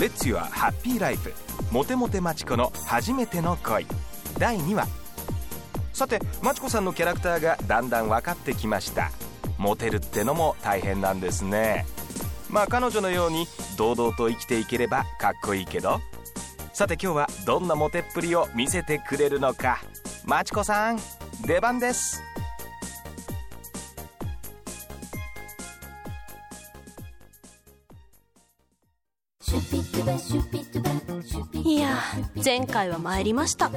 レッツユアハッピーライフモテモテマチコの初めての恋。第2話。さてマチコさんのキャラクターがだんだん分かってきました。モテるってのも大変なんですね。まあ彼女のように堂々と生きていければかっこいいけど。さて今日はどんなモテっぷりを見せてくれるのか。マチコさん出番です。いや前回は参りました。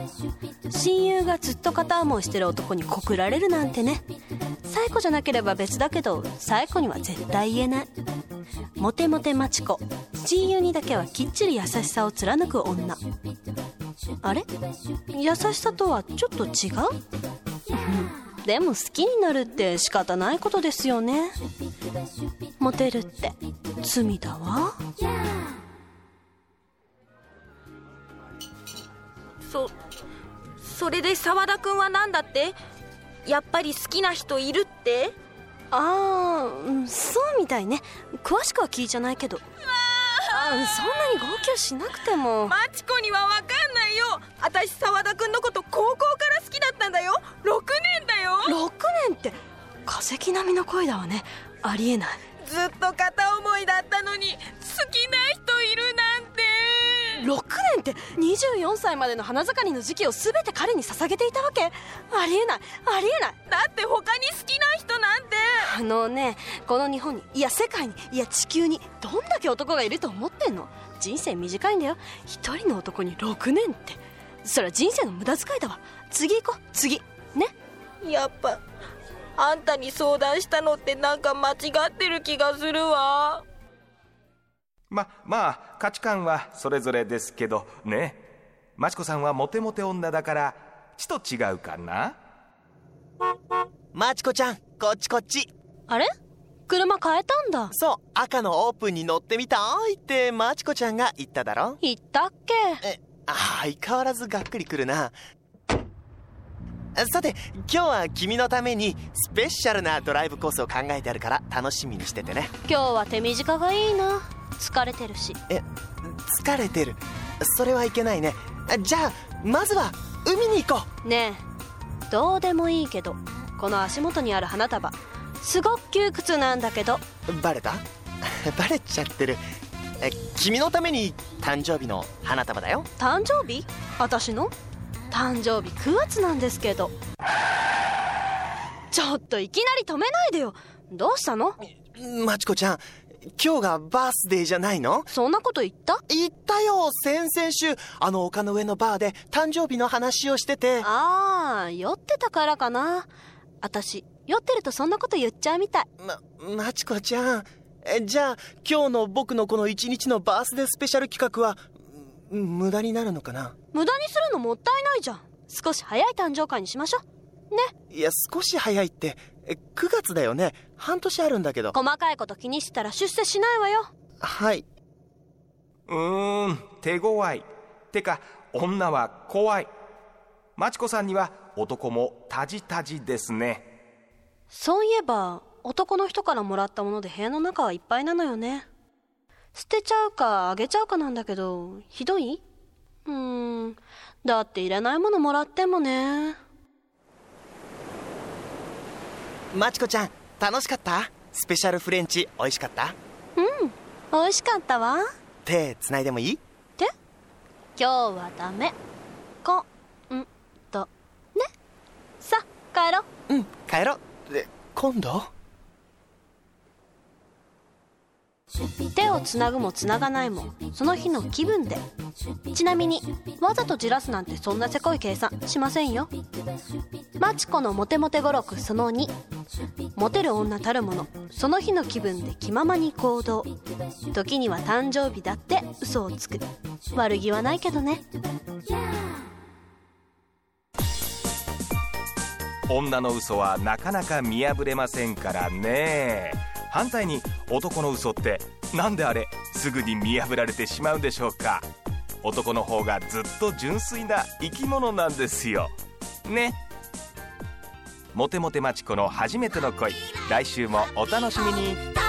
親友がずっと片思いしてる男に告られるなんてね。サイコじゃなければ別だけどサイコには絶対言えない。モテモテマチコ。親友にだけはきっちり優しさを貫く女。あれ？優しさとはちょっと違う、うん、でも好きになるって仕方ないことですよね。モテるって罪だわ。そそれで澤田君は何だって？やっぱり好きな人いるって？ああ、うん、そうみたいね。詳しくは聞いちゃないけど。あそんなに号泣しなくても。マチコには分かんないよ。私澤田君のこと高校から好きだったんだよ。6年だよ。6年って化石並みの声だわね。ありえない。ずっと片思いだったのに好きな人いるな6年って24歳までの花盛りの時期を全て彼に捧げていたわけ？ありえない。ありえない。だって他に好きな人なんて。あのねこの日本にいや世界にいや地球にどんだけ男がいると思ってんの？人生短いんだよ。一人の男に6年って。それは人生の無駄遣いだわ。次行こう。次。ね？やっぱあんたに相談したのってなんか間違ってる気がするわ。ままあ価値観はそれぞれですけどね。マチコさんはモテモテ女だからちと違うかな？マチコちゃんこっちこっち。あれ？車変えたんだ。そう赤のオープンに乗ってみたいってマチコちゃんが言っただろ。言ったっけ？え相変わらずがっくりくるな。さて今日は君のためにスペシャルなドライブコースを考えてあるから楽しみにしててね。今日は手短がいいな疲れてるし。え疲れてる。それはいけないね。じゃあまずは海に行こう。ねえ。どうでもいいけどこの足元にある花束。すごく窮屈なんだけど。バレた？バレちゃってる。え君のために誕生日の花束だよ。誕生日？私の？誕生日9月なんですけど。ちょっといきなり止めないでよ。どうしたの？マチコちゃん今日がバースデーじゃないの？そんなこと言った？言ったよ先々週。あの丘の上のバーで誕生日の話をしてて。ああ酔ってたからかな。私酔ってるとそんなこと言っちゃうみたい。まマチコちゃん。えじゃあ今日の僕のこの一日のバースデースペシャル企画は無駄になるのかな？無駄にするのもったいないじゃん。少し早い誕生会にしましょうね。いや少し早いって。9月だよね。半年あるんだけど。細かいこと気にしてたら出世しないわよ。はい。うーん手強い。てか女は怖い。マチコさんには男もタジタジですね。そういえば男の人からもらったもので部屋の中はいっぱいなのよね。捨てちゃうかあげちゃうかなんだけどひどい？うーん。だっていらないものもらってもねマチコちゃん楽しかった？スペシャルフレンチ美味しかった？うん美味しかったわ。手つないでもいい？手今日はダメ。こんとね。さ帰ろう。うん帰ろう。で今度？手をつなぐもつながないもその日の気分で。ちなみにわざとじらすなんてそんなせこい計算しませんよ。マチコのモテモテ語録その2モテる女たるものその日の気分で気ままに行動。時には誕生日だって嘘をつく。悪気はないけどね。女の嘘はなかなか見破れませんからね。反対に男の嘘って何であれすぐに見破られてしまうんでしょうか？男の方がずっと純粋な生き物なんですよ。ね。モテモテマチコの初めての恋。来週もお楽しみに。